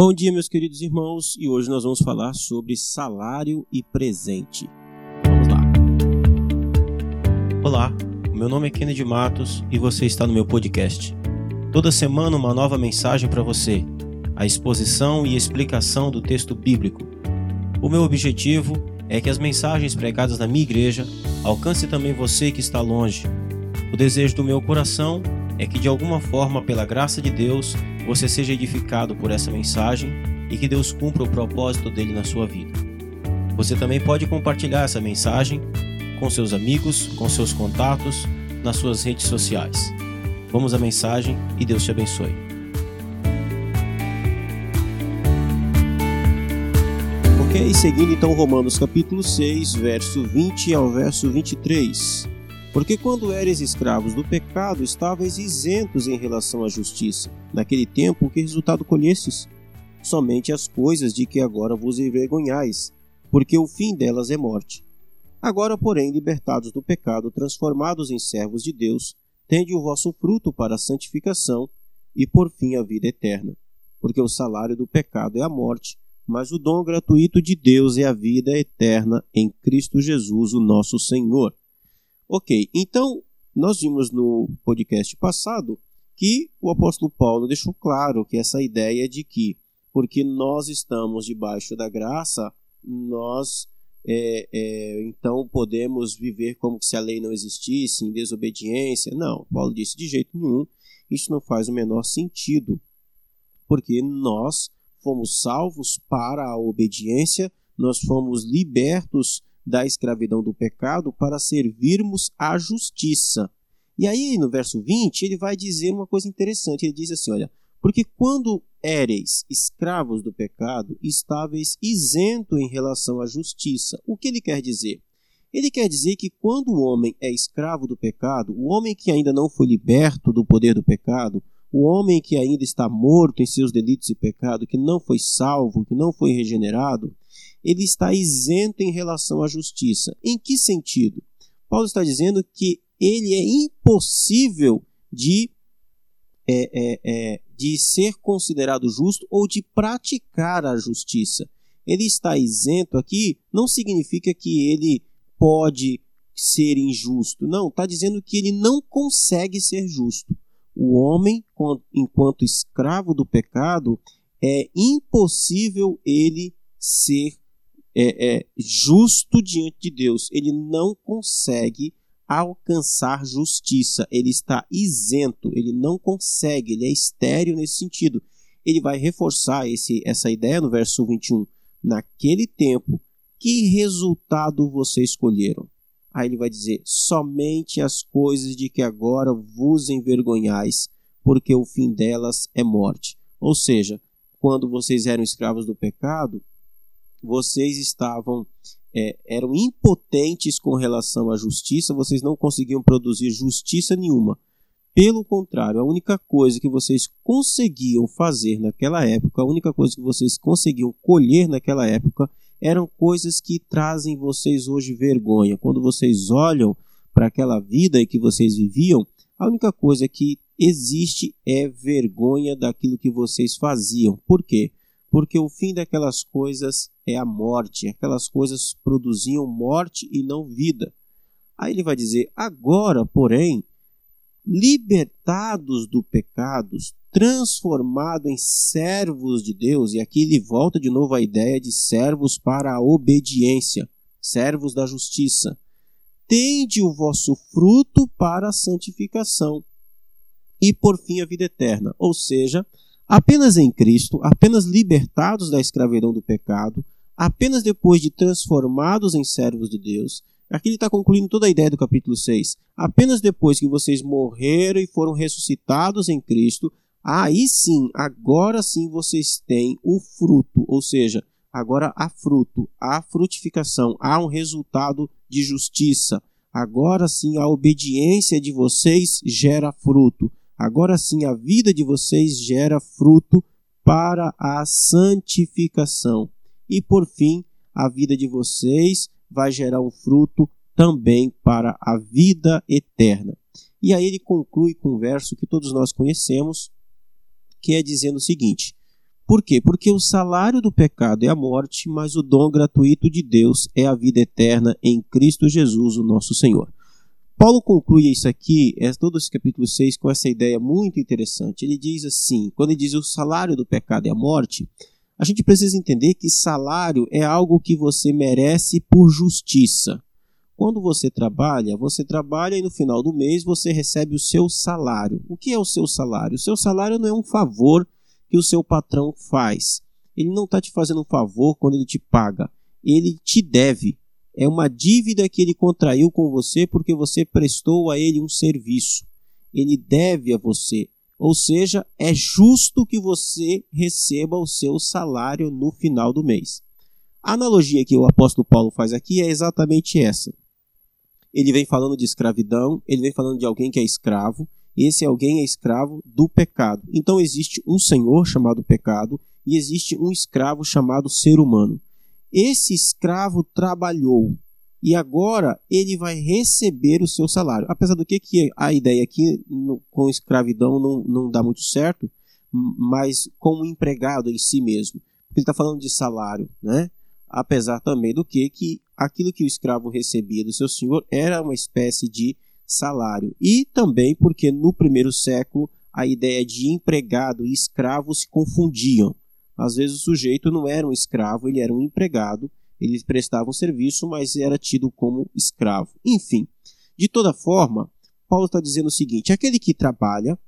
Bom dia, meus queridos irmãos, e hoje nós vamos falar sobre salário e presente. Vamos lá. Olá, meu nome é Kennedy Matos e você está no meu podcast. Toda semana uma nova mensagem para você, a exposição e explicação do texto bíblico. O meu objetivo é que as mensagens pregadas na minha igreja alcancem também você que está longe. O desejo do meu coração é que de alguma forma, pela graça de Deus, você seja edificado por essa mensagem e que Deus cumpra o propósito dele na sua vida. Você também pode compartilhar essa mensagem com seus amigos, com seus contatos, nas suas redes sociais. Vamos à mensagem e Deus te abençoe. Ok, seguindo então Romanos capítulo 6, verso 20 ao verso 23. Porque quando eres escravos do pecado, estavais isentos em relação à justiça. Naquele tempo, que resultado colhestes? Somente as coisas de que agora vos envergonhais, porque o fim delas é morte. Agora, porém, libertados do pecado, transformados em servos de Deus, tende o vosso fruto para a santificação e, por fim, a vida eterna. Porque o salário do pecado é a morte, mas o dom gratuito de Deus é a vida eterna em Cristo Jesus, o nosso Senhor. Ok, então nós vimos no podcast passado que o apóstolo Paulo deixou claro que essa ideia de que, porque nós estamos debaixo da graça, nós é, é, então podemos viver como se a lei não existisse, em desobediência. Não, Paulo disse de jeito nenhum, isso não faz o menor sentido, porque nós fomos salvos para a obediência, nós fomos libertos da escravidão do pecado para servirmos à justiça. E aí, no verso 20, ele vai dizer uma coisa interessante. Ele diz assim: Olha, porque quando éreis escravos do pecado, estáveis isento em relação à justiça. O que ele quer dizer? Ele quer dizer que quando o homem é escravo do pecado, o homem que ainda não foi liberto do poder do pecado, o homem que ainda está morto em seus delitos e pecado, que não foi salvo, que não foi regenerado, ele está isento em relação à justiça. Em que sentido? Paulo está dizendo que ele é impossível de, é, é, é, de ser considerado justo ou de praticar a justiça. Ele está isento aqui não significa que ele pode ser injusto. Não, está dizendo que ele não consegue ser justo. O homem, enquanto escravo do pecado, é impossível ele ser é, é, justo diante de Deus. Ele não consegue alcançar justiça. Ele está isento. Ele não consegue. Ele é estéreo nesse sentido. Ele vai reforçar esse, essa ideia no verso 21. Naquele tempo, que resultado vocês escolheram? Aí ele vai dizer: somente as coisas de que agora vos envergonhais, porque o fim delas é morte. Ou seja, quando vocês eram escravos do pecado, vocês estavam é, eram impotentes com relação à justiça, vocês não conseguiam produzir justiça nenhuma. Pelo contrário, a única coisa que vocês conseguiam fazer naquela época, a única coisa que vocês conseguiam colher naquela época, eram coisas que trazem vocês hoje vergonha. Quando vocês olham para aquela vida que vocês viviam, a única coisa que existe é vergonha daquilo que vocês faziam. Por quê? porque o fim daquelas coisas é a morte. Aquelas coisas produziam morte e não vida. Aí ele vai dizer: agora, porém, libertados do pecado, transformados em servos de Deus, e aqui ele volta de novo à ideia de servos para a obediência, servos da justiça. Tende o vosso fruto para a santificação e por fim a vida eterna, ou seja, Apenas em Cristo, apenas libertados da escravidão do pecado, apenas depois de transformados em servos de Deus, aqui ele está concluindo toda a ideia do capítulo 6. Apenas depois que vocês morreram e foram ressuscitados em Cristo, aí sim, agora sim vocês têm o fruto, ou seja, agora há fruto, há frutificação, há um resultado de justiça. Agora sim a obediência de vocês gera fruto. Agora sim, a vida de vocês gera fruto para a santificação. E por fim, a vida de vocês vai gerar um fruto também para a vida eterna. E aí ele conclui com um verso que todos nós conhecemos, que é dizendo o seguinte: Por quê? Porque o salário do pecado é a morte, mas o dom gratuito de Deus é a vida eterna em Cristo Jesus, o nosso Senhor. Paulo conclui isso aqui, é todo esse capítulo 6, com essa ideia muito interessante. Ele diz assim: quando ele diz o salário do pecado é a morte, a gente precisa entender que salário é algo que você merece por justiça. Quando você trabalha, você trabalha e no final do mês você recebe o seu salário. O que é o seu salário? O seu salário não é um favor que o seu patrão faz. Ele não está te fazendo um favor quando ele te paga. Ele te deve. É uma dívida que ele contraiu com você porque você prestou a ele um serviço. Ele deve a você. Ou seja, é justo que você receba o seu salário no final do mês. A analogia que o apóstolo Paulo faz aqui é exatamente essa ele vem falando de escravidão, ele vem falando de alguém que é escravo, esse alguém é escravo do pecado. Então existe um senhor chamado pecado e existe um escravo chamado ser humano. Esse escravo trabalhou e agora ele vai receber o seu salário. Apesar do que, que a ideia aqui no, com escravidão não, não dá muito certo, mas como empregado em si mesmo. Porque ele está falando de salário, né? apesar também do que, que aquilo que o escravo recebia do seu senhor era uma espécie de salário. E também porque no primeiro século a ideia de empregado e escravo se confundiam. Às vezes o sujeito não era um escravo, ele era um empregado, ele prestava um serviço, mas era tido como escravo. Enfim, de toda forma, Paulo está dizendo o seguinte: aquele que trabalha,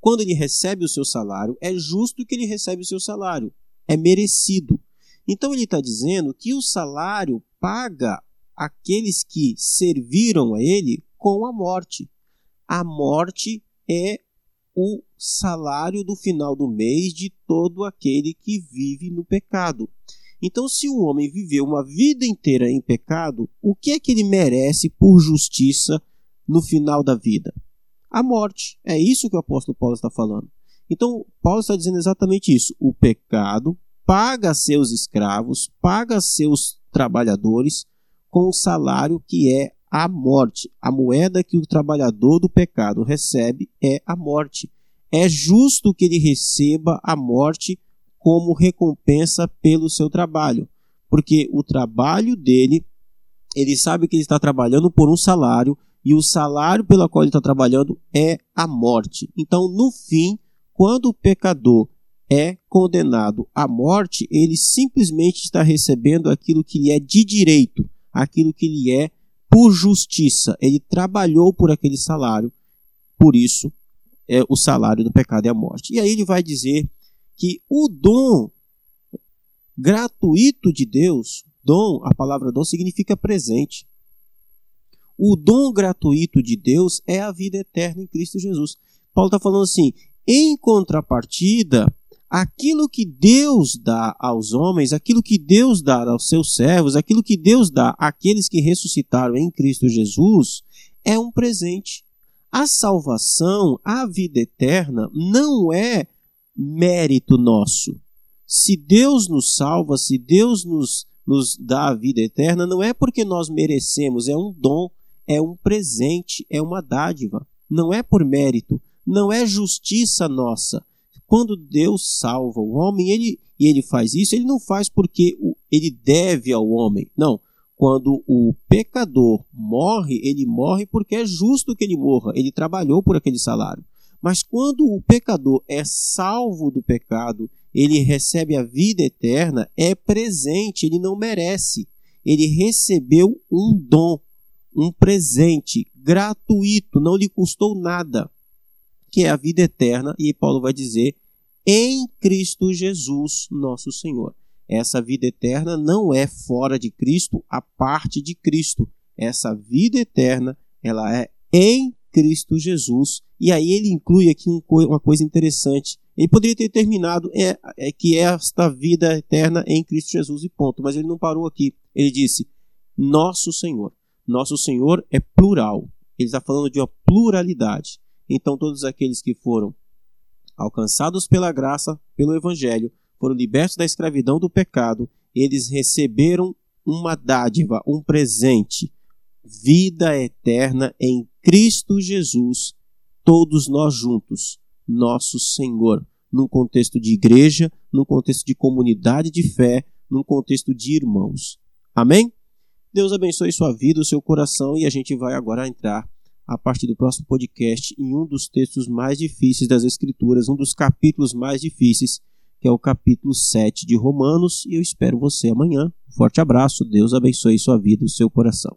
quando ele recebe o seu salário, é justo que ele recebe o seu salário, é merecido. Então ele está dizendo que o salário paga aqueles que serviram a ele com a morte. A morte é o salário do final do mês de todo aquele que vive no pecado. Então, se um homem viveu uma vida inteira em pecado, o que é que ele merece por justiça no final da vida? A morte. É isso que o apóstolo Paulo está falando. Então, Paulo está dizendo exatamente isso. O pecado paga seus escravos, paga seus trabalhadores com o salário que é a morte. A moeda que o trabalhador do pecado recebe é a morte. É justo que ele receba a morte como recompensa pelo seu trabalho, porque o trabalho dele, ele sabe que ele está trabalhando por um salário e o salário pelo qual ele está trabalhando é a morte. Então, no fim, quando o pecador é condenado à morte, ele simplesmente está recebendo aquilo que lhe é de direito, aquilo que lhe é por justiça. Ele trabalhou por aquele salário, por isso é o salário do pecado é a morte. E aí ele vai dizer que o dom gratuito de Deus, dom, a palavra dom significa presente. O dom gratuito de Deus é a vida eterna em Cristo Jesus. Paulo está falando assim: em contrapartida, aquilo que Deus dá aos homens, aquilo que Deus dá aos seus servos, aquilo que Deus dá àqueles que ressuscitaram em Cristo Jesus, é um presente. A salvação, a vida eterna, não é mérito nosso. Se Deus nos salva, se Deus nos, nos dá a vida eterna, não é porque nós merecemos, é um dom, é um presente, é uma dádiva. Não é por mérito, não é justiça nossa, quando Deus salva o homem, ele, e ele faz isso, ele não faz porque ele deve ao homem. Não. Quando o pecador morre, ele morre porque é justo que ele morra. Ele trabalhou por aquele salário. Mas quando o pecador é salvo do pecado, ele recebe a vida eterna, é presente, ele não merece. Ele recebeu um dom, um presente gratuito, não lhe custou nada que é a vida eterna, e Paulo vai dizer, em Cristo Jesus, nosso Senhor. Essa vida eterna não é fora de Cristo, a parte de Cristo. Essa vida eterna, ela é em Cristo Jesus. E aí ele inclui aqui uma coisa interessante. Ele poderia ter terminado é, é que é esta vida eterna em Cristo Jesus e ponto. Mas ele não parou aqui. Ele disse nosso Senhor. Nosso Senhor é plural. Ele está falando de uma pluralidade. Então todos aqueles que foram alcançados pela graça, pelo evangelho, foram libertos da escravidão do pecado, eles receberam uma dádiva, um presente, vida eterna em Cristo Jesus, todos nós juntos, nosso Senhor. num contexto de igreja, num contexto de comunidade de fé, num contexto de irmãos. Amém? Deus abençoe sua vida, o seu coração e a gente vai agora entrar a partir do próximo podcast em um dos textos mais difíceis das Escrituras, um dos capítulos mais difíceis, que é o capítulo 7 de Romanos, e eu espero você amanhã. Forte abraço, Deus abençoe sua vida, o seu coração.